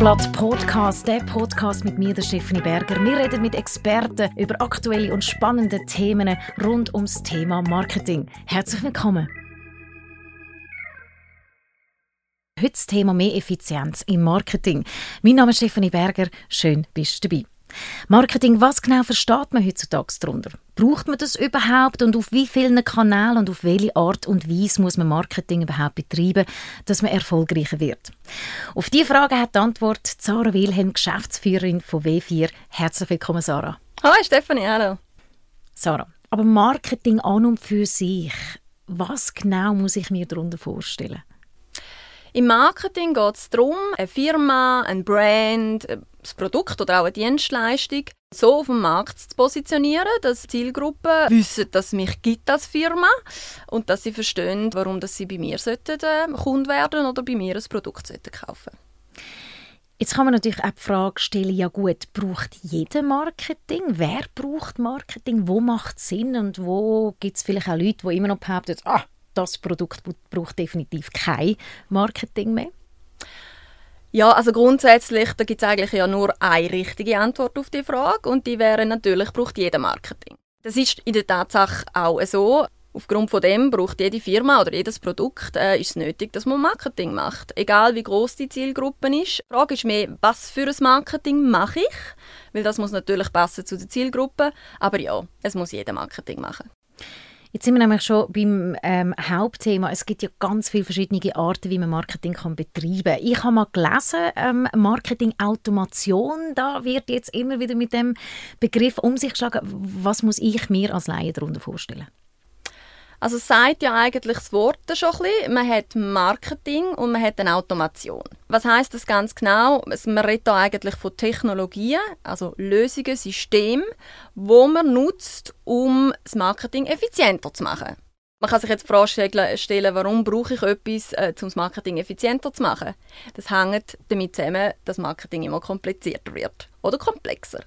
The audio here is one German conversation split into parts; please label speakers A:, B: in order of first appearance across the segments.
A: Tagblatt Podcast, der Podcast mit mir, der Stephanie Berger. Wir reden mit Experten über aktuelle und spannende Themen rund ums Thema Marketing. Herzlich willkommen. Heute das Thema mehr Effizienz im Marketing. Mein Name ist Stephanie Berger. Schön, bist du dabei. Marketing, was genau versteht man heutzutage darunter? Braucht man das überhaupt und auf wie vielen Kanälen und auf welche Art und Weise muss man Marketing überhaupt betreiben, dass man erfolgreicher wird? Auf diese Frage hat die Antwort Sarah Wilhelm, Geschäftsführerin von W4. Herzlich willkommen, Sarah.
B: Hallo Stefanie, hallo.
A: Sarah, aber Marketing an und für sich, was genau muss ich mir darunter vorstellen?
B: Im Marketing geht es darum, eine Firma, ein Brand, das Produkt oder auch eine Dienstleistung so auf dem Markt zu positionieren, dass Zielgruppen wissen, dass mich gibt als Firma und dass sie verstehen, warum dass sie bei mir sollten, äh, Kunde werden oder bei mir ein Produkt sollten kaufen.
A: Jetzt kann man natürlich auch die Frage stellen, ja gut, braucht jeder Marketing? Wer braucht Marketing? Wo macht es Sinn? Und wo gibt es vielleicht auch Leute, die immer noch behaupten, ah, das Produkt braucht definitiv kein Marketing mehr?
B: Ja, also grundsätzlich, da gibt es eigentlich ja nur eine richtige Antwort auf die Frage und die wäre natürlich, braucht jeder Marketing. Das ist in der Tatsache auch so. Aufgrund von dem braucht jede Firma oder jedes Produkt äh, ist es nötig, dass man Marketing macht. Egal wie groß die Zielgruppe ist. Die Frage ist mehr, was für ein Marketing mache ich? Weil das muss natürlich passen zu der Zielgruppe. Aber ja, es muss jeder Marketing machen.
A: Jetzt sind wir nämlich schon beim ähm, Hauptthema. Es gibt ja ganz viele verschiedene Arten, wie man Marketing kann betreiben kann. Ich habe mal gelesen, ähm, Marketing-Automation, da wird jetzt immer wieder mit dem Begriff um sich geschlagen. Was muss ich mir als Laie darunter vorstellen?
B: Also sagt ja eigentlich das Wort schon ein bisschen. Man hat Marketing und man hat eine Automation. Was heißt das ganz genau? Man redet da eigentlich von Technologien, also Lösungen, Systemen, wo man nutzt, um das Marketing effizienter zu machen. Man kann sich jetzt die Frage stellen, warum brauche ich etwas, äh, um das Marketing effizienter zu machen? Das hängt damit zusammen, dass Marketing immer komplizierter wird oder komplexer.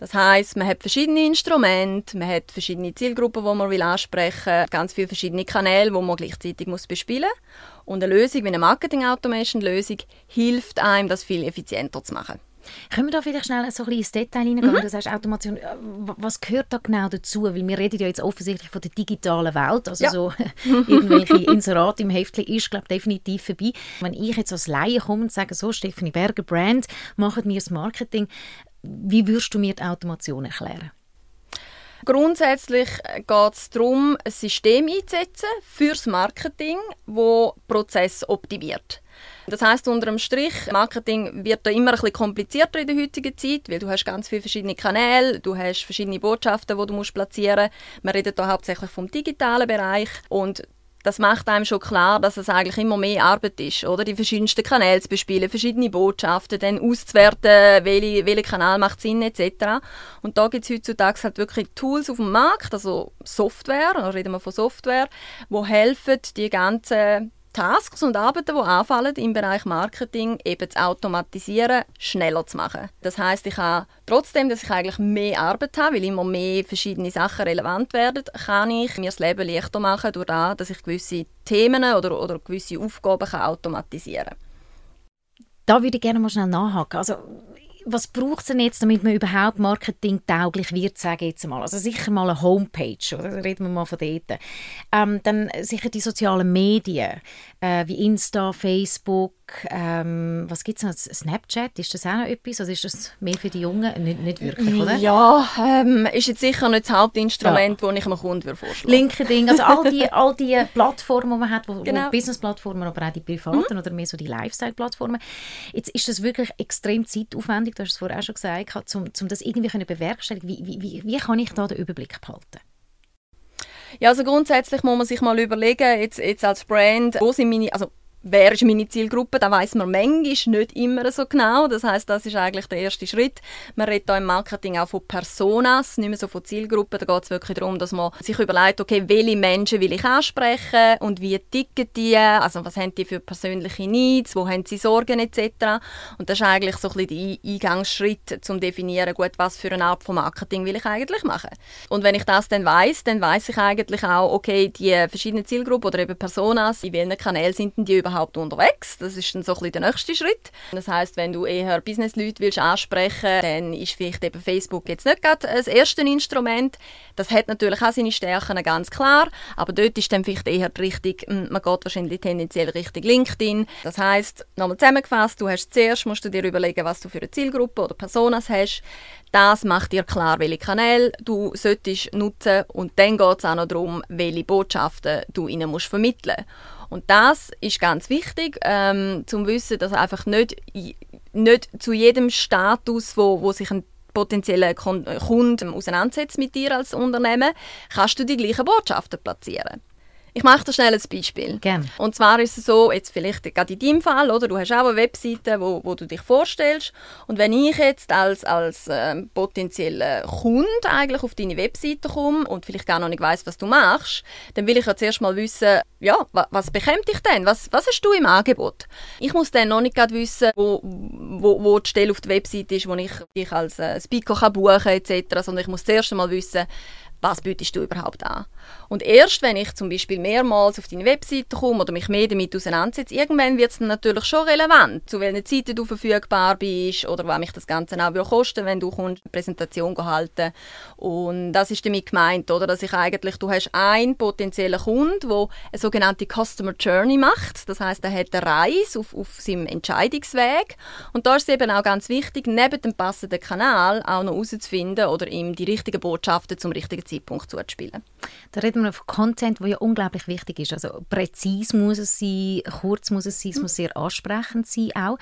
B: Das heißt, man hat verschiedene Instrumente, man hat verschiedene Zielgruppen, die man will ansprechen will, ganz viele verschiedene Kanäle, die man gleichzeitig muss bespielen muss. Und eine Lösung wie eine Marketing-Automation-Lösung hilft einem, das viel effizienter zu machen.
A: Können wir da vielleicht schnell so ein bisschen ins Detail hineingehen? Mhm. Du sagst Automation, äh, was gehört da genau dazu? Weil wir reden ja jetzt offensichtlich von der digitalen Welt, also ja. so irgendwelche Inserate im Heftchen ist, glaube definitiv vorbei. Wenn ich jetzt als Laie komme und sage, so, Stephanie Berger, Brand, machen wir das Marketing, wie würdest du mir die Automation erklären?
B: Grundsätzlich geht es darum, ein System einzusetzen fürs Marketing, wo Prozess optimiert. Das heißt unter dem Strich, Marketing wird da immer ein bisschen komplizierter in der heutigen Zeit, weil du hast ganz viele verschiedene Kanäle, du hast verschiedene Botschaften, die du musst platzieren musst. Wir reden hier hauptsächlich vom digitalen Bereich und das macht einem schon klar, dass es eigentlich immer mehr Arbeit ist, oder? Die verschiedensten Kanäle zu bespielen, verschiedene Botschaften, dann auszuwerten, welcher welche Kanal macht Sinn, etc. Und da gibt es heutzutage halt wirklich Tools auf dem Markt, also Software, da reden wir von Software, wo helfen, die ganzen Tasks und Arbeiten, die anfallen im Bereich Marketing, eben zu automatisieren, schneller zu machen. Das heißt, ich habe trotzdem, dass ich eigentlich mehr Arbeit habe, weil immer mehr verschiedene Sachen relevant werden, kann ich mir das Leben leichter machen, durch das, dass ich gewisse Themen oder, oder gewisse Aufgaben kann automatisieren kann.
A: Da würde ich gerne mal schnell nachhaken. Also was braucht es denn jetzt, damit man überhaupt marketingtauglich wird, sage ich jetzt mal? Also sicher mal eine Homepage, oder? reden wir mal von dort. Ähm, dann sicher die sozialen Medien, äh, wie Insta, Facebook, ähm, was gibt es noch? Snapchat, ist das auch noch etwas? Also ist das mehr für die Jungen? Nicht, nicht wirklich, oder?
B: Ja, ähm, ist jetzt sicher nicht das Hauptinstrument, ja. das ich einem Kunden vorschlage.
A: LinkedIn, also all die, all die Plattformen, die man hat, wo, genau. Business-Plattformen, aber auch die privaten mhm. oder mehr so die Lifestyle-Plattformen. Jetzt ist das wirklich extrem zeitaufwendig, du hast es vorher auch schon gesagt, um, um das irgendwie zu bewerkstelligen. Wie, wie, wie kann ich da den Überblick behalten?
B: Ja, also grundsätzlich muss man sich mal überlegen, jetzt, jetzt als Brand, wo sind meine, also wer ist meine Zielgruppe, da weiß man manchmal nicht immer so genau. Das heißt, das ist eigentlich der erste Schritt. Man redet hier im Marketing auch von Personas, nicht mehr so von Zielgruppen. Da geht es wirklich darum, dass man sich überlegt, okay, welche Menschen will ich ansprechen und wie ticken die, also was haben die für persönliche Needs, wo haben sie Sorgen etc. Und das ist eigentlich so ein bisschen der Eingangsschritt, um zu definieren, gut, was für eine Art von Marketing will ich eigentlich machen. Und wenn ich das dann weiß, dann weiß ich eigentlich auch, okay, die verschiedenen Zielgruppen oder eben Personas, in welchen Kanälen sind die überhaupt überhaupt unterwegs? Das ist dann so ein der nächste Schritt. Das heißt, wenn du eher Business-Leute willst ansprechen, dann ist vielleicht eben Facebook jetzt nicht gerade das erste Instrument. Das hat natürlich auch seine Stärken, ganz klar. Aber dort ist dann vielleicht eher die Richtung, hm, man geht wahrscheinlich tendenziell Richtung LinkedIn. Das heißt, nochmal zusammengefasst, du hast zuerst, musst du dir überlegen, was du für eine Zielgruppe oder Personas hast. Das macht dir klar, welche Kanäle du solltest nutzen und dann geht es auch noch darum, welche Botschaften du ihnen musst vermitteln Und das ist ganz wichtig, ähm, zum Wissen, dass einfach nicht, nicht zu jedem Status, wo, wo sich ein potenzieller Kunde auseinandersetzt mit dir als Unternehmen, kannst du die gleichen Botschaften platzieren. Ich mache da schnell ein Beispiel.
A: Gerne.
B: Und zwar ist es so, jetzt vielleicht gerade in deinem Fall, oder? Du hast auch eine Webseite, wo, wo du dich vorstellst. Und wenn ich jetzt als, als äh, potenzieller Kunde eigentlich auf deine Webseite komme und vielleicht gar noch nicht weiß, was du machst, dann will ich ja zuerst mal wissen, ja, was, was bekommt dich denn? Was, was hast du im Angebot? Ich muss dann noch nicht gerade wissen, wo, wo, wo die Stelle auf der Webseite ist, wo ich dich als äh, Speaker kann buchen kann, etc., sondern ich muss zuerst mal wissen, was bietest du überhaupt an? Und erst wenn ich zum Beispiel mehrmals auf deine Webseite komme oder mich mehr damit auseinandersetze, irgendwann wird es dann natürlich schon relevant, zu welchen Zeiten du verfügbar bist oder was mich das Ganze auch kosten wenn du kommst, eine Präsentation halten Und das ist damit gemeint, oder? dass ich eigentlich, du hast einen potenziellen Kunden, der eine sogenannte Customer Journey macht. Das heißt, er hat eine Reise auf, auf seinem Entscheidungsweg. Und da ist es eben auch ganz wichtig, neben dem passenden Kanal auch noch herauszufinden oder ihm die richtigen Botschaften zum richtigen Zeitpunkt zuzuspielen.
A: Da reden wir von Content, der ja unglaublich wichtig ist. Also präzise muss es sein, kurz muss es sein, es muss sehr ansprechend sein auch.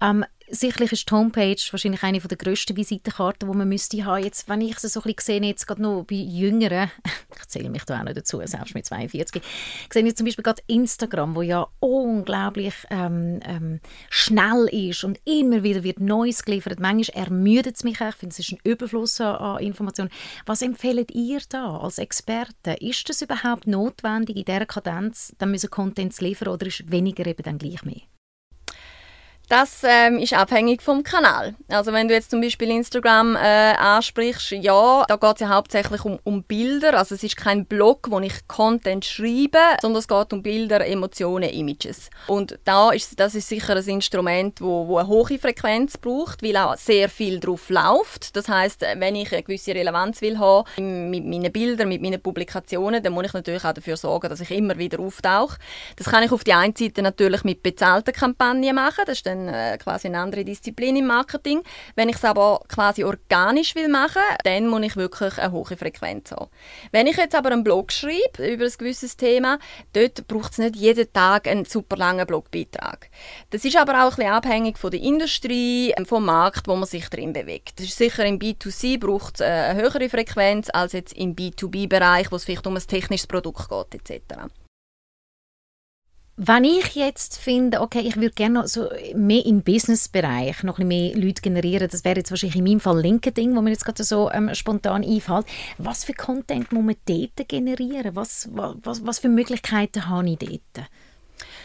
A: Ähm, sicherlich ist die Homepage wahrscheinlich eine der grössten Visitenkarten, die man müsste haben. Jetzt, wenn ich es so ein bisschen sehe, jetzt gerade noch bei Jüngeren, ich zähle mich da auch noch dazu, selbst mit 42, sehe ich zum Beispiel gerade Instagram, wo ja unglaublich ähm, ähm, schnell ist und immer wieder wird Neues geliefert. Manchmal ermüdet es mich auch, ich finde, es ist ein Überfluss an, Informationen. Was empfehlt ihr da als Experten? Ist es überhaupt notwendig, in dieser Kadenz dann müssen Content zu liefern oder ist weniger eben dann gleich mehr?
B: Das ähm, ist abhängig vom Kanal. Also wenn du jetzt zum Beispiel Instagram äh, ansprichst, ja, da geht es ja hauptsächlich um, um Bilder. Also es ist kein Blog, wo ich Content schreibe, sondern es geht um Bilder, Emotionen, Images. Und da ist, das ist sicher ein Instrument, wo, wo eine hohe Frequenz braucht, weil auch sehr viel drauf läuft. Das heißt, wenn ich eine gewisse Relevanz will haben mit meinen Bildern, mit meinen Publikationen, dann muss ich natürlich auch dafür sorgen, dass ich immer wieder auftauche. Das kann ich auf die einen Seite natürlich mit bezahlten Kampagnen machen. Das ist dann äh, quasi eine andere Disziplin im Marketing. Wenn ich es aber quasi organisch will machen, dann muss ich wirklich eine hohe Frequenz haben. Wenn ich jetzt aber einen Blog schreibe über ein gewisses Thema, dort braucht es nicht jeden Tag einen super langen Blogbeitrag. Das ist aber auch ein bisschen abhängig von der Industrie, ähm, vom Markt, wo man sich drin bewegt. Das ist sicher im B2C braucht es äh, eine höhere Frequenz als jetzt im B2B-Bereich, wo es vielleicht um ein technisches Produkt geht etc.
A: Wenn ich jetzt finde, okay, ich würde gerne so mehr im Business-Bereich noch ein mehr Leute generieren, das wäre jetzt wahrscheinlich in meinem Fall LinkedIn, wo mir jetzt gerade so ähm, spontan einfällt. Was für Content muss man dort generieren? Was, was, was für Möglichkeiten habe ich dort?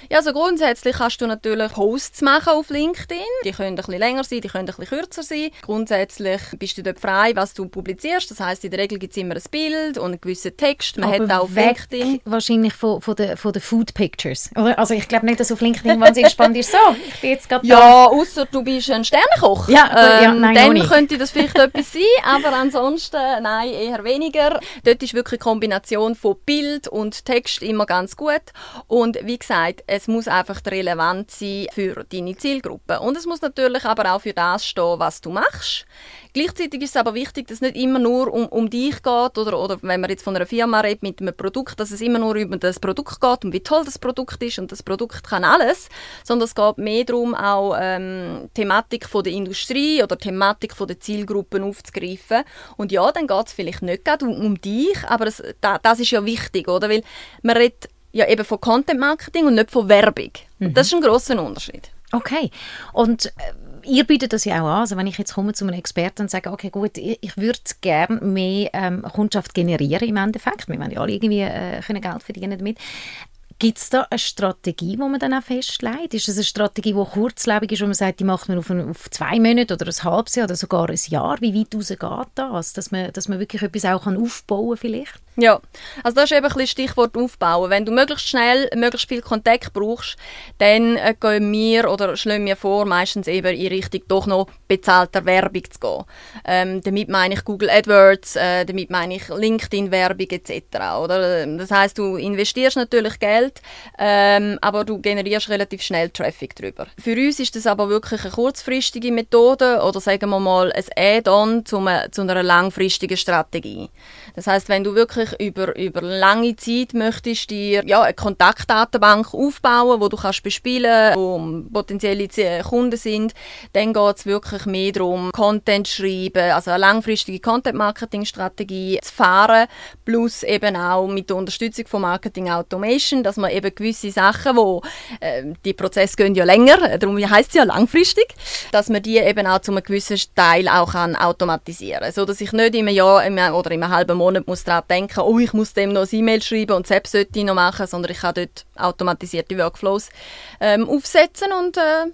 B: Ja, also grundsätzlich kannst du natürlich Posts machen auf LinkedIn. Die können ein bisschen länger sein, die können ein bisschen kürzer sein. Grundsätzlich bist du dort frei, was du publizierst. Das heißt, in der Regel gibt es immer ein Bild und einen gewissen Text. Man
A: Aber
B: hat auch auf LinkedIn
A: wahrscheinlich von, von den von Food Pictures. Oder? Also ich glaube nicht, dass auf LinkedIn wahnsinnig spannend ist. So, ich bin jetzt gerade
B: Ja, außer du bist ein Sternekoch.
A: Ja, ähm, ja nein,
B: dann könnte das vielleicht etwas sein, aber ansonsten nein, eher weniger. Dort ist wirklich eine Kombination von Bild und Text immer ganz gut. Und wie gesagt, es muss einfach relevant sein für deine Zielgruppe. Und es muss natürlich aber auch für das stehen, was du machst. Gleichzeitig ist es aber wichtig, dass es nicht immer nur um, um dich geht oder, oder wenn man jetzt von einer Firma redet mit einem Produkt, dass es immer nur über das Produkt geht und wie toll das Produkt ist und das Produkt kann alles, sondern es geht mehr darum, auch ähm, Thematik von der Industrie oder Thematik von der Zielgruppen aufzugreifen. Und ja, dann geht es vielleicht nicht gerade um, um dich, aber das, das ist ja wichtig, oder? Weil man redet ja eben von Content Marketing und nicht von Werbung. Mhm. Das ist ein großer Unterschied.
A: Okay. Und äh, ihr bietet das ja auch an. Also wenn ich jetzt komme zu einem Experten und sage, okay, gut, ich, ich würde gerne mehr ähm, Kundschaft generieren im Endeffekt. Wir wollen ja alle irgendwie äh, können Geld verdienen damit. Gibt es da eine Strategie, die man dann auch festlegt? Ist es eine Strategie, die kurzlebig ist, wo man sagt, die macht man auf, ein, auf zwei Monate oder ein halbes Jahr oder sogar ein Jahr? Wie weit raus geht das? Dass man, dass man wirklich etwas auch aufbauen kann vielleicht?
B: Ja, also das ist eben ein Stichwort aufbauen. Wenn du möglichst schnell, möglichst viel Kontakt brauchst, dann äh, gehen wir oder schlagen wir vor, meistens eben in Richtung doch noch bezahlter Werbung zu gehen. Ähm, damit meine ich Google AdWords, äh, damit meine ich LinkedIn-Werbung etc. Oder? Das heißt, du investierst natürlich Geld, ähm, aber du generierst relativ schnell Traffic drüber. Für uns ist das aber wirklich eine kurzfristige Methode oder sagen wir mal ein Add-on zu, zu einer langfristigen Strategie. Das heißt, wenn du wirklich wirklich über, über lange Zeit möchtest dir ja, eine Kontaktdatenbank aufbauen, wo du kannst bespielen, wo potenzielle Kunden sind, dann geht es wirklich mehr darum, Content schreiben, also eine langfristige Content-Marketing-Strategie zu fahren, plus eben auch mit der Unterstützung von Marketing Automation, dass man eben gewisse Sachen, wo äh, die Prozesse gehen ja länger, darum heißt es ja langfristig, dass man die eben auch zu einem gewissen Teil auch kann automatisieren, so dass ich nicht im Jahr oder im halben Monat muss daran denken denken, oh, ich muss dem noch ein E-Mail schreiben und selbst sollte ich noch machen, sondern ich kann dort automatisierte Workflows ähm, aufsetzen und äh,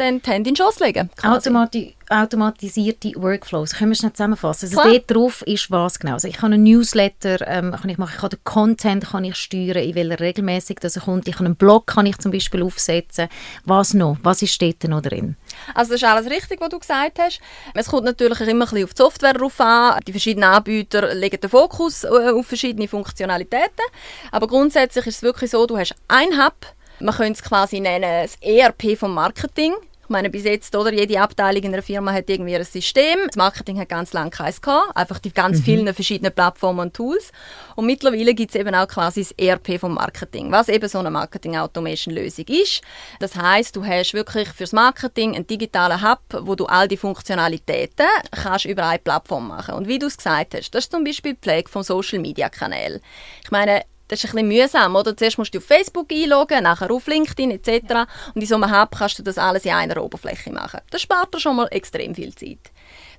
B: dann die Hände in den Schoss legen.
A: Automati automatisierte Workflows. Können wir schnell zusammenfassen? Also dort drauf ist was genau? Also ich kann einen Newsletter ähm, kann ich machen, ich kann den Content kann ich steuern, in welcher regelmäßig das kommt. Ich kann einen Blog kann ich zum Beispiel aufsetzen. Was noch? Was ist dort noch drin?
B: Also das ist alles richtig, was du gesagt hast. Es kommt natürlich immer ein bisschen auf die Software drauf an. Die verschiedenen Anbieter legen den Fokus äh, auf verschiedene Funktionalitäten. Aber grundsätzlich ist es wirklich so, du hast ein Hub, man könnte es quasi nennen, das ERP vom Marketing. Ich meine, bis jetzt, oder, jede Abteilung in einer Firma hat irgendwie ein System. Das Marketing hat ganz lange keins gehabt, einfach die ganz mhm. vielen verschiedenen Plattformen und Tools. Und mittlerweile gibt es eben auch quasi das ERP vom Marketing, was eben so eine Marketing-Automation-Lösung ist. Das heißt, du hast wirklich fürs Marketing einen digitalen Hub, wo du all die Funktionalitäten kannst über eine Plattform machen. Und wie du es gesagt hast, das ist zum Beispiel die Pflege von Social-Media-Kanälen. Ich meine, das ist ein bisschen mühsam, oder? Zuerst musst du auf Facebook einloggen, nachher auf LinkedIn etc. Und in so einem Hub kannst du das alles in einer Oberfläche machen. Das spart dir schon mal extrem viel Zeit.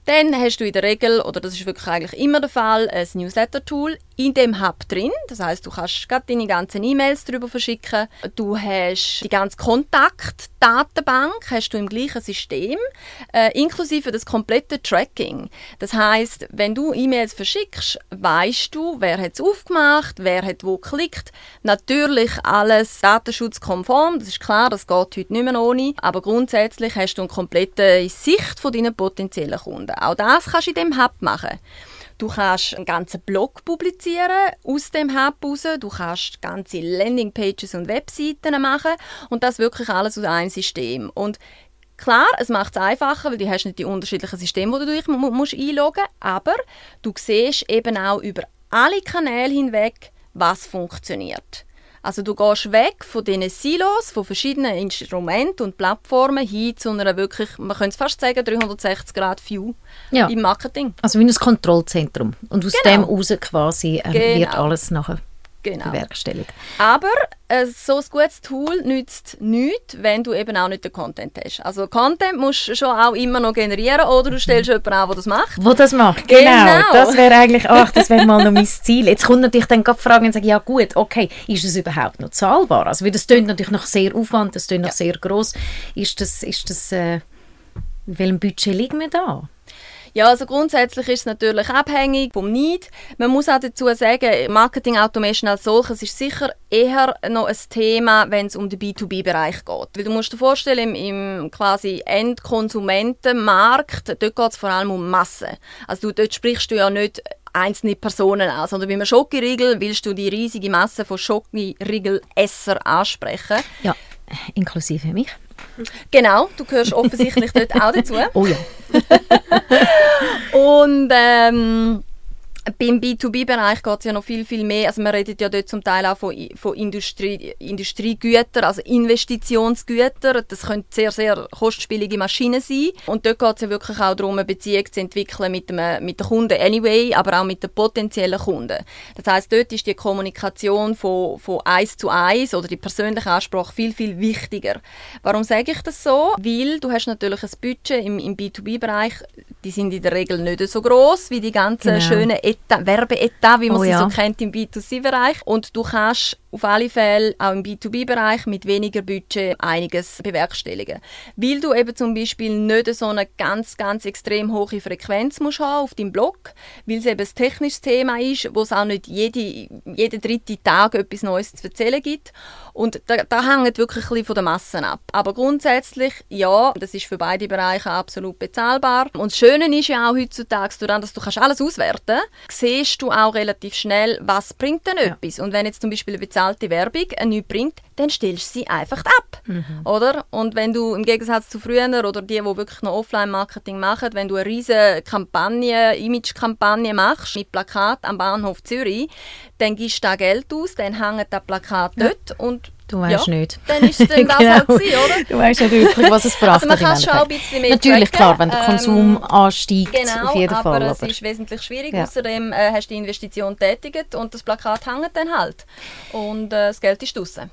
B: Dann hast du in der Regel, oder das ist wirklich eigentlich immer der Fall, ein Newsletter-Tool in dem Hub drin. Das heißt, du kannst gerade deine ganzen E-Mails darüber verschicken. Du hast die ganze Kontaktdatenbank hast du im gleichen System, äh, inklusive das komplette Tracking. Das heißt, wenn du E-Mails verschickst, weißt du, wer hat es aufgemacht, wer hat wo geklickt. Natürlich alles datenschutzkonform, das ist klar, das geht heute nicht mehr ohne. Aber grundsätzlich hast du eine komplette Sicht von deinen potenziellen Kunden. Auch das kannst du in dem Hub machen. Du kannst einen ganzen Blog publizieren aus dem Hub raus. Du kannst ganze Landingpages und Webseiten machen und das wirklich alles aus einem System. Und Klar, es macht es einfacher, weil du hast nicht die unterschiedlichen Systeme, wo du dich musst einloggen musst, aber du siehst eben auch über alle Kanäle hinweg, was funktioniert. Also du gehst weg von diesen Silos, von verschiedenen Instrumenten und Plattformen hin zu einer wirklich, man könnte es fast sagen, 360-Grad-View ja. im Marketing.
A: Also wie ein Kontrollzentrum. Und aus genau. dem heraus quasi äh, genau. wird alles nachher genau. bewerkstelligt.
B: Aber äh, so ein gutes Tool nützt nichts, wenn du eben auch nicht den Content hast. Also Content musst du schon auch immer noch generieren oder du stellst mhm. jemanden an, der das macht.
A: Wo das macht, genau. genau. Das wäre eigentlich, ach, das wäre mal noch mein Ziel. Jetzt kommt natürlich dann gerade die Frage und sagen, ja gut, okay, ist es überhaupt noch zahlbar? Also weil das klingt natürlich noch sehr Aufwand, das klingt noch ja. sehr groß. Ist das, ist das, äh, in welchem Budget liegen wir da?
B: Ja, also grundsätzlich ist es natürlich abhängig vom Need. Man muss auch dazu sagen, Marketing Automation als solches ist sicher eher noch ein Thema, wenn es um den B2B-Bereich geht. Weil du musst dir vorstellen, im, im quasi Endkonsumentenmarkt, dort geht es vor allem um Massen. Also du, dort sprichst du ja nicht einzelne Personen an, sondern wie man Schokoriegel willst du die riesige Masse von Schokoriegel-Esser ansprechen.
A: Ja, inklusive mich.
B: Genau, du gehörst offensichtlich dort auch dazu.
A: Oh ja.
B: und ähm, beim B2B-Bereich geht es ja noch viel, viel mehr. Also man redet ja dort zum Teil auch von, von Industrie, Industriegütern, also Investitionsgütern. Das können sehr, sehr kostspielige Maschinen sein. Und dort geht es ja wirklich auch darum, eine Beziehung zu entwickeln mit, dem, mit den Kunden anyway, aber auch mit den potenziellen Kunden. Das heißt, dort ist die Kommunikation von, von eins zu eins oder die persönliche Ansprache viel, viel wichtiger. Warum sage ich das so? Weil du hast natürlich ein Budget im, im B2B-Bereich, die sind in der Regel nicht so groß wie die ganzen genau. schönen Werbeetat, wie man oh, sie ja. so kennt im B2C-Bereich. Und du kannst auf alle Fälle auch im B2B-Bereich mit weniger Budget einiges bewerkstelligen. Weil du eben zum Beispiel nicht so eine ganz, ganz extrem hohe Frequenz musst haben auf deinem Blog, weil es eben ein technisches Thema ist, wo es auch nicht jede, jeden dritten Tag etwas Neues zu erzählen gibt. Und da, da hängt wirklich ein bisschen von der Massen ab. Aber grundsätzlich, ja, das ist für beide Bereiche absolut bezahlbar. Und das Schöne ist ja auch heutzutage, dass du kannst alles auswerten kannst, siehst du auch relativ schnell, was bringt denn ja. etwas. Und wenn jetzt zum Beispiel eine bezahlte Werbung nichts bringt, dann stellst du sie einfach ab. Mhm. Oder? Und wenn du im Gegensatz zu früher oder die, die wirklich noch Offline-Marketing machen, wenn du eine riesige Kampagne, Image-Kampagne machst mit Plakat am Bahnhof Zürich, dann gibst du da Geld aus, dann hängt das Plakat ja. dort und
A: Du weißt ja, nicht.
B: Dann ist es dann das genau. halt gewesen, oder?
A: Du weißt nicht wirklich, was es braucht.
B: Also man kann schon ein bisschen mehr
A: Natürlich, tracken. klar, wenn der Konsum ähm, ansteigt,
B: genau,
A: auf jeden
B: aber
A: Fall.
B: Aber es ist wesentlich schwierig. Ja. Außerdem äh, hast du die Investition tätigt und das Plakat hängt dann halt. Und äh, das Geld ist draußen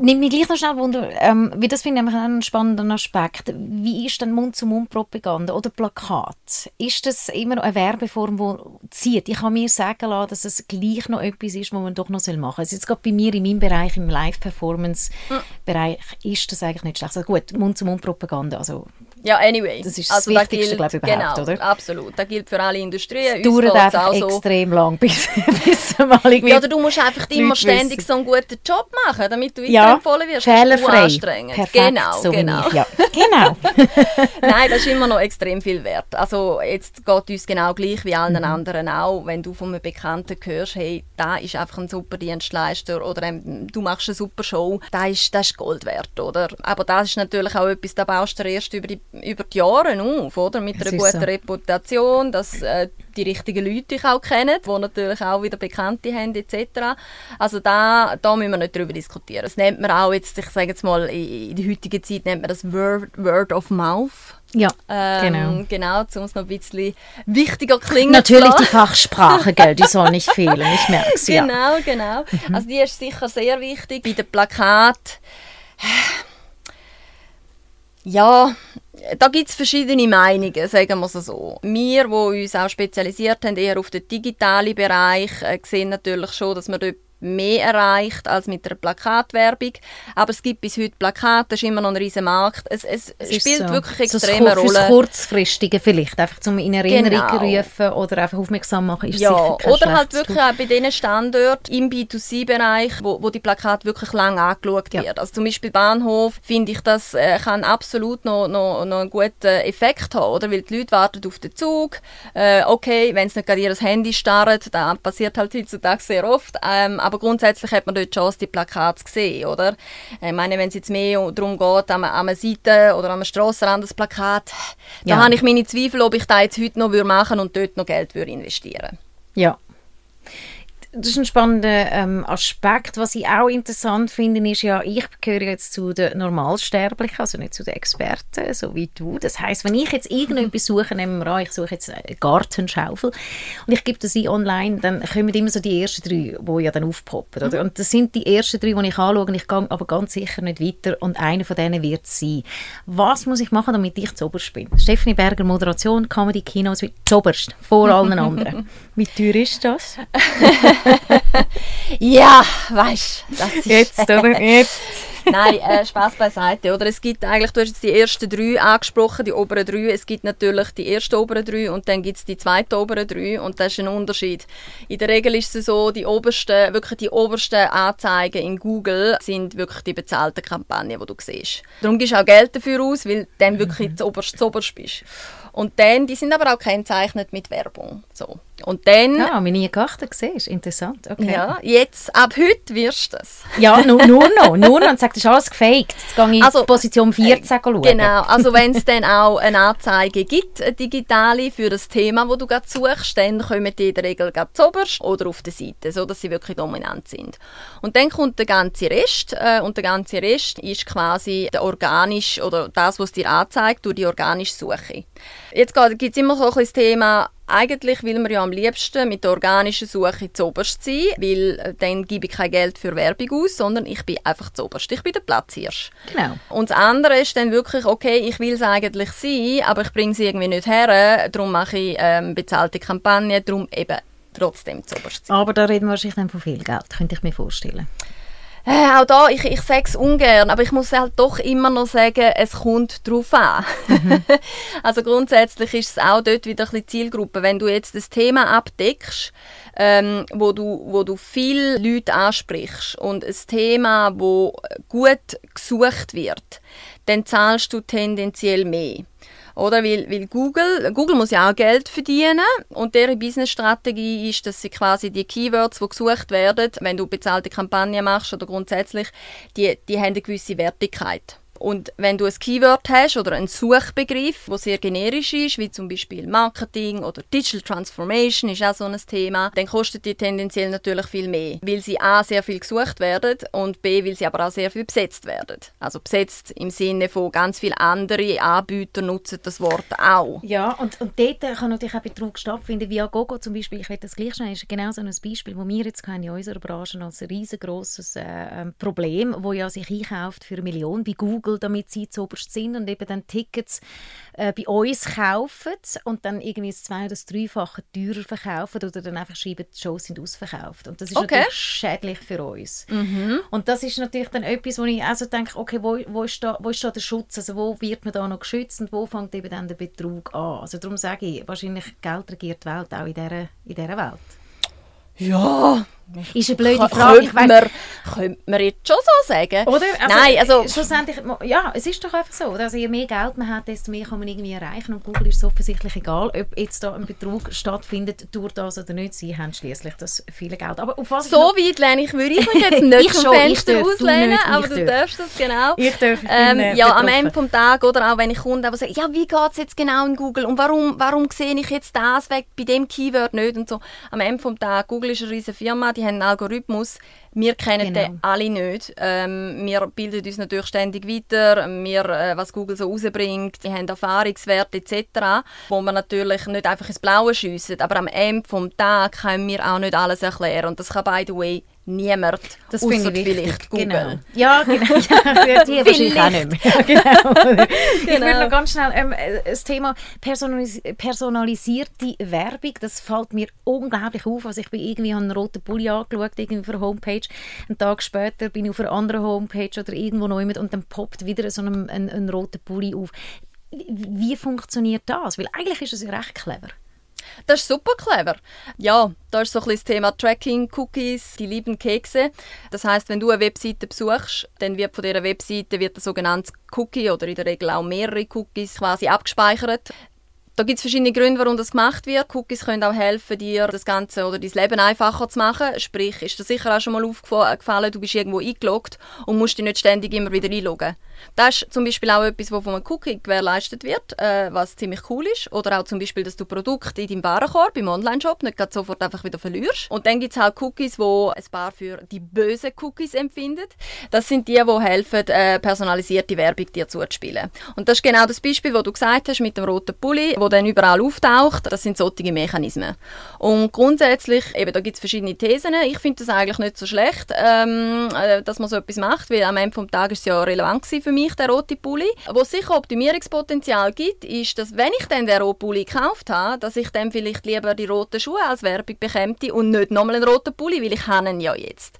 A: nimmt mich gleich noch schnell Wunder, ähm, wie das finde ich einen spannenden Aspekt. Wie ist denn Mund-zu-Mund-Propaganda oder Plakat? Ist das immer noch eine Werbeform, die zieht? Ich kann mir sagen lassen, dass es gleich noch etwas ist, was man doch noch machen soll. Also gerade bei mir in meinem Bereich, im Live-Performance-Bereich, ist das eigentlich nicht schlecht. Also gut, Mund-zu-Mund-Propaganda, also
B: ja, anyway.
A: Das ist das also Wichtigste, glaube ich, überhaupt,
B: genau,
A: oder?
B: absolut. Das gilt für alle Industrien.
A: Es dauert einfach so. extrem lang, bis, bis mal irgendwie
B: Ja, oder du musst einfach immer ständig wissen. so einen guten Job machen, damit du
A: weiterempfohlen
B: ja, wirst.
A: Fehlerfrei.
B: anstrengend.
A: Perfekt,
B: genau,
A: so
B: genau.
A: Ja. genau.
B: Nein, das ist immer noch extrem viel wert. Also jetzt geht uns genau gleich wie allen mhm. anderen auch. Wenn du von einem Bekannten hörst, hey, da ist einfach ein super Dienstleister oder ähm, du machst eine super Show, das ist, das ist Gold wert, oder? Aber das ist natürlich auch etwas, da baust du erst über die, über die Jahre auf, oder? Mit einer guten so. Reputation, dass äh, die richtigen Leute dich auch kennen, die natürlich auch wieder Bekannte haben, etc. Also da, da müssen wir nicht darüber diskutieren. Das nennt man auch jetzt, ich sage jetzt mal, in der heutigen Zeit nennt man das Word, Word of Mouth.
A: Ja,
B: ähm,
A: genau.
B: Genau, um es noch ein bisschen wichtiger klingen
A: Natürlich die Fachsprache, gell, die soll nicht fehlen, ich merke es,
B: ja. Genau, genau. Mhm. Also die ist sicher sehr wichtig. Bei den Plakaten ja, da gibt es verschiedene Meinungen, sagen wir es so. Wir, die uns auch spezialisiert haben, eher auf den digitalen Bereich, äh, sehen natürlich schon, dass wir dort mehr erreicht als mit einer Plakatwerbung. Aber es gibt bis heute Plakate, das ist immer noch ein riesiger Markt. Es, es, es spielt so. wirklich extreme so Rolle.
A: kurzfristige vielleicht, einfach zum in Erinnerung genau. rufen oder einfach aufmerksam machen, ist
B: ja,
A: sicher kein
B: Oder halt wirklich auch bei den Standorten im B2C-Bereich, wo, wo die Plakate wirklich lang angeschaut ja. wird. Also zum Beispiel Bahnhof, finde ich, das äh, kann absolut noch, noch, noch einen guten Effekt haben, oder? Weil die Leute warten auf den Zug. Äh, okay, wenn es nicht gerade ihr Handy starrt, dann passiert halt heutzutage sehr oft. Ähm, aber grundsätzlich hat man dort die Chance, die Plakate zu sehen, oder? Ich meine, wenn es jetzt mehr darum geht, an, einer Seite oder an einem Strassenrand das Plakat, ja. da habe ich meine Zweifel, ob ich das jetzt heute noch machen würde und dort noch Geld würde investieren
A: Ja, das ist ein spannender ähm, Aspekt. Was ich auch interessant finde, ist ja, ich gehöre jetzt zu den Normalsterblichen, also nicht zu den Experten, so wie du. Das heißt, wenn ich jetzt irgendetwas suche, nehmen wir an, ich suche jetzt eine Gartenschaufel und ich gebe das ein online, dann kommen immer so die ersten drei, die ja dann aufpoppen. Oder? Mhm. Und das sind die ersten drei, die ich anschaue und ich gehe aber ganz sicher nicht weiter und einer von denen wird es sein. Was muss ich machen, damit ich zuoberst bin? Stephanie Berger, Moderation, Comedy, Kinos, zuoberst, vor allen anderen. wie teuer ist das?
B: ja, weißt du,
A: Jetzt, oder? Jetzt.
B: Nein, äh, Spaß beiseite. Oder es gibt eigentlich, du hast jetzt die ersten drei angesprochen, die oberen drei. Es gibt natürlich die ersten oberen drei und dann gibt es die zweiten oberen drei und das ist ein Unterschied. In der Regel ist es so, die obersten, wirklich die obersten Anzeigen in Google sind wirklich die bezahlten Kampagnen, die du siehst. Darum gibst du auch Geld dafür aus, weil du dann wirklich mhm. zuoberst, zuoberst bist. Und dann, die sind aber auch kennzeichnet mit Werbung. So. Und dann...
A: Ja, habe ich nie geachtet, siehst Interessant, okay.
B: Ja, jetzt, ab heute wirst du es.
A: Ja, nur, nur noch, nur noch. Und sagt, das ist alles gefaked. Jetzt gehe ich also, in Position 14 äh, schauen.
B: Genau, also wenn es dann auch eine Anzeige gibt, eine digitale, für das Thema, das du gerade suchst, dann kommen die in der Regel gerade zuoberst oder auf der Seite, so dass sie wirklich dominant sind. Und dann kommt der ganze Rest äh, und der ganze Rest ist quasi der organisch oder das, was dir anzeigt, durch die organische Suche. Jetzt gibt es immer so ein das Thema, eigentlich will man ja am liebsten mit der organischen Suche zuoberst sein, weil äh, dann gebe ich kein Geld für Werbung aus, sondern ich bin einfach zuoberst. Ich bin der Platzhirsch.
A: Genau.
B: Und das andere ist dann wirklich, okay, ich will es eigentlich sein, aber ich bringe es irgendwie nicht her, darum mache ich ähm, bezahlte Kampagnen, darum eben trotzdem zuoberst
A: sein. Aber da reden wir wahrscheinlich dann von viel Geld, könnte ich mir vorstellen.
B: Äh, auch da, ich, ich sage es ungern, aber ich muss halt doch immer noch sagen, es kommt drauf an. Mhm. also grundsätzlich ist es auch dort wieder ein bisschen Zielgruppe. Wenn du jetzt das Thema abdeckst, ähm, wo, du, wo du viele Leute ansprichst und ein Thema, wo gut gesucht wird, dann zahlst du tendenziell mehr. Oder? Weil, weil Google, Google muss ja auch Geld verdienen und deren Businessstrategie ist, dass sie quasi die Keywords, die gesucht werden, wenn du bezahlte Kampagnen machst oder grundsätzlich, die, die haben eine gewisse Wertigkeit. Und wenn du ein Keyword hast oder einen Suchbegriff, der sehr generisch ist, wie zum Beispiel Marketing oder Digital Transformation ist auch so ein Thema, dann kostet die tendenziell natürlich viel mehr, weil sie a sehr viel gesucht werden und b weil sie aber auch sehr viel besetzt werden. Also besetzt im Sinne von ganz viele andere Anbieter nutzen das Wort auch.
A: Ja, und, und dort kann natürlich auch Betrug stattfinden. Via Gogo zum Beispiel, ich will das gleich schnell, ist genau so ein Beispiel, wo wir jetzt in unserer Branche als riesengroßes äh, ähm, Problem, wo ja sich einkauft für eine Million bei Google Google, damit sie zuoberst sind und eben dann Tickets äh, bei uns kaufen und dann irgendwie das zwei- oder das dreifache teurer verkaufen oder dann einfach schreiben, die Shows sind ausverkauft. Und das ist okay. natürlich schädlich für uns. Mhm. Und das ist natürlich dann etwas, wo ich also denke, okay, wo, wo, ist da, wo ist da der Schutz? Also wo wird man da noch geschützt und wo fängt eben dann der Betrug an? Also darum sage ich, wahrscheinlich Geld regiert die Welt auch in dieser, in dieser Welt.
B: Ja,
A: ist eine blöde Frage.
B: Könnte man, könnte man jetzt schon so sagen?
A: Oder? Also, Nein, also... Schlussendlich, ja, es ist doch einfach so. Also, je mehr Geld man hat, desto mehr kann man irgendwie erreichen. Und Google ist es offensichtlich egal, ob jetzt da ein Betrug stattfindet durch das oder nicht. Sie haben schließlich das viele Geld.
B: Aber auf was so noch... weit lehne ich, würde ich mich jetzt nicht vom Fenster auslehnen, aber du darfst das genau.
A: Ich darf.
B: Ich ähm, äh, ja, am Ende des Tages, oder auch wenn ich Kunden aber sage, ja, wie geht es jetzt genau in Google und warum, warum sehe ich jetzt das weg bei dem Keyword nicht und so. Am Ende des Tages, Google ist eine riesige Firma, die haben einen Algorithmus. Wir kennen genau. den alle nicht. Ähm, wir bilden uns natürlich ständig weiter. Wir, äh, was Google so rausbringt, die haben Erfahrungswerte etc., wo man natürlich nicht einfach ins Blaue schiessen. Aber am Ende des Tages können wir auch nicht alles erklären. Und das kann, by the way, niemand,
A: das finde ich
B: vielleicht Google.
A: Genau. Ja, genau. Ja, die wahrscheinlich auch nicht mehr. genau. Ich genau. noch ganz schnell ähm, das Thema personalis personalisierte Werbung, das fällt mir unglaublich auf. Also ich bin irgendwie einen roten Pulli angeschaut, irgendwie auf einer Homepage. Einen Tag später bin ich auf einer anderen Homepage oder irgendwo neu und dann poppt wieder so ein, ein, ein roter Pulli auf. Wie funktioniert das? Weil eigentlich ist es ja recht clever.
B: Das ist super clever. Ja, da ist so ein das Thema Tracking, Cookies, die lieben Kekse. Das heißt, wenn du eine Webseite besuchst, dann wird von dieser Webseite wird ein sogenanntes Cookie oder in der Regel auch mehrere Cookies quasi abgespeichert. Da gibt es verschiedene Gründe, warum das gemacht wird. Cookies können auch helfen, dir das Ganze oder dein Leben einfacher zu machen. Sprich, ist dir sicher auch schon mal aufgefallen, du bist irgendwo eingeloggt und musst dich nicht ständig immer wieder einloggen. Das ist zum Beispiel auch etwas, was von einem Cookie gewährleistet wird, äh, was ziemlich cool ist. Oder auch zum Beispiel, dass du Produkte in deinem Warenkorb, im Online-Shop, nicht sofort einfach wieder verlierst. Und dann gibt es auch Cookies, wo ein paar für die bösen Cookies empfinden. Das sind die, die helfen, äh, personalisierte Werbung dir zuzuspielen. Und das ist genau das Beispiel, das du gesagt hast mit dem roten Pulli, wo dann überall auftaucht. Das sind solche Mechanismen. Und grundsätzlich, eben, da gibt es verschiedene Thesen. Ich finde das eigentlich nicht so schlecht, ähm, äh, dass man so etwas macht, weil am Ende des Tages ist es ja relevant für mich, der rote Pulli. Was sicher Optimierungspotenzial gibt, ist, dass wenn ich dann den roten Pulli gekauft habe, dass ich dann vielleicht lieber die roten Schuhe als Werbung bekäme und nicht nochmal einen roten Pulli, weil ich habe ihn ja jetzt.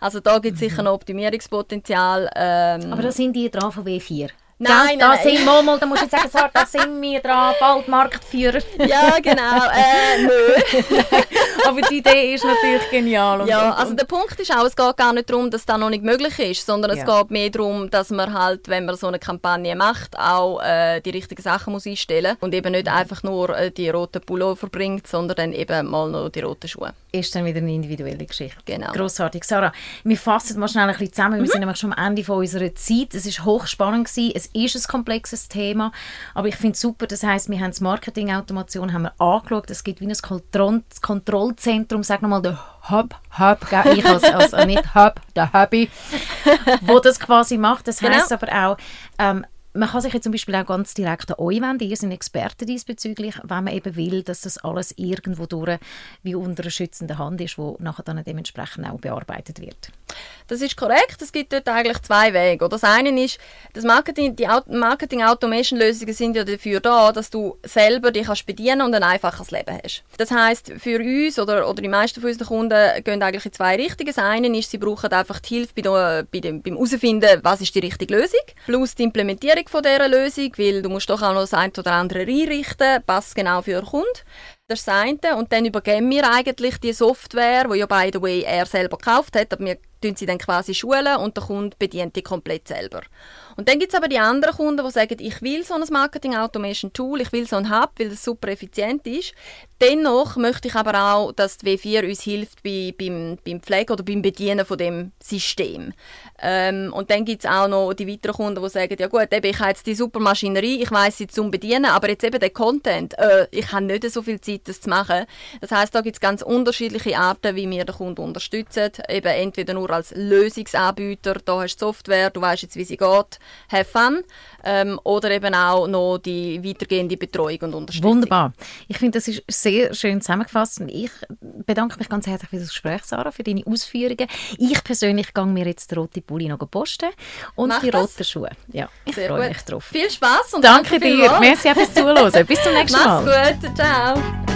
B: Also da gibt es sicher mhm. noch Optimierungspotenzial. Ähm,
A: Aber da sind die dran von W4?
B: Nein,
A: da
B: nein,
A: sind mal, da musst du jetzt sagen, da sind wir dran, bald Marktführer.
B: Ja, genau, äh, nö.
A: Aber die Idee ist natürlich genial.
B: Und, ja, also der Punkt ist auch, es geht gar nicht darum, dass das noch nicht möglich ist, sondern es ja. geht mehr darum, dass man halt, wenn man so eine Kampagne macht, auch äh, die richtigen Sachen muss einstellen und eben nicht einfach nur äh, die roten Pullover bringt, sondern dann eben mal noch die roten Schuhe.
A: Ist dann wieder eine individuelle Geschichte.
B: Genau.
A: Grossartig. Sarah, wir fassen mal schnell ein bisschen zusammen. Wir mhm. sind nämlich schon am Ende von unserer Zeit. Es war hochspannend gewesen es ist ein komplexes Thema, aber ich finde es super, das heißt, wir haben die Marketing-Automation haben wir angeschaut, es gibt wie ein Kontroll Kontrollzentrum, sag nochmal, der Hub, Hub, ich als, als nicht Hub, der Hubby, wo das quasi macht. Das genau. heißt aber auch, ähm, man kann sich jetzt zum Beispiel auch ganz direkt an euch wenden. Ihr seid Experten diesbezüglich, wenn man eben will, dass das alles irgendwo durch wie unter einer schützenden Hand ist, wo nachher dann dementsprechend auch bearbeitet wird.
B: Das ist korrekt. Es gibt dort eigentlich zwei Wege. Das eine ist, das Marketing, die Marketing-Automation-Lösungen sind ja dafür da, dass du selber dich kannst bedienen und ein einfaches Leben hast. Das heißt, für uns oder, oder die meisten von unseren Kunden gehen eigentlich in zwei Richtungen. Das eine ist, sie brauchen einfach die Hilfe bei, bei dem, beim herausfinden, was ist die richtige Lösung, plus die Implementierung von dieser Lösung, weil du musst doch auch noch das eine oder andere einrichten, passt genau für den Kunden. Das eine. Und dann übergeben wir eigentlich die Software, die ja by the way er selber gekauft hat, aber wir tun sie dann quasi schulen und der Kunde bedient die komplett selber. Und dann gibt es aber die anderen Kunden, die sagen, ich will so ein Marketing Automation Tool, ich will so ein Hub, weil das super effizient ist. Dennoch möchte ich aber auch, dass die W4 uns hilft bei, beim, beim Pflege oder beim Bedienen von dem System. Ähm, und dann gibt es auch noch die weiteren Kunden, die sagen, ja gut, eben, ich habe jetzt die super Maschinerie, ich weiß sie zum Bedienen, aber jetzt eben der Content, äh, ich habe nicht so viel Zeit, das zu machen. Das heißt, da gibt es ganz unterschiedliche Arten, wie wir den Kunden unterstützen. Eben entweder nur als Lösungsanbieter, da hast du Software, du weißt jetzt, wie sie geht, have fun. Ähm, oder eben auch noch die weitergehende Betreuung und Unterstützung.
A: Wunderbar. Ich finde, das ist sehr schön zusammengefasst. Ich bedanke mich ganz herzlich für das Gespräch, Sarah, für deine Ausführungen. Ich persönlich gehe mir jetzt den roten Pulli noch posten und Mach die roten Schuhe. Ja, ich freue mich drauf.
B: Viel Spaß
A: und danke, danke dir. Merci fürs Zuhören. Bis zum nächsten
B: Mal. Mach's gut. Ciao.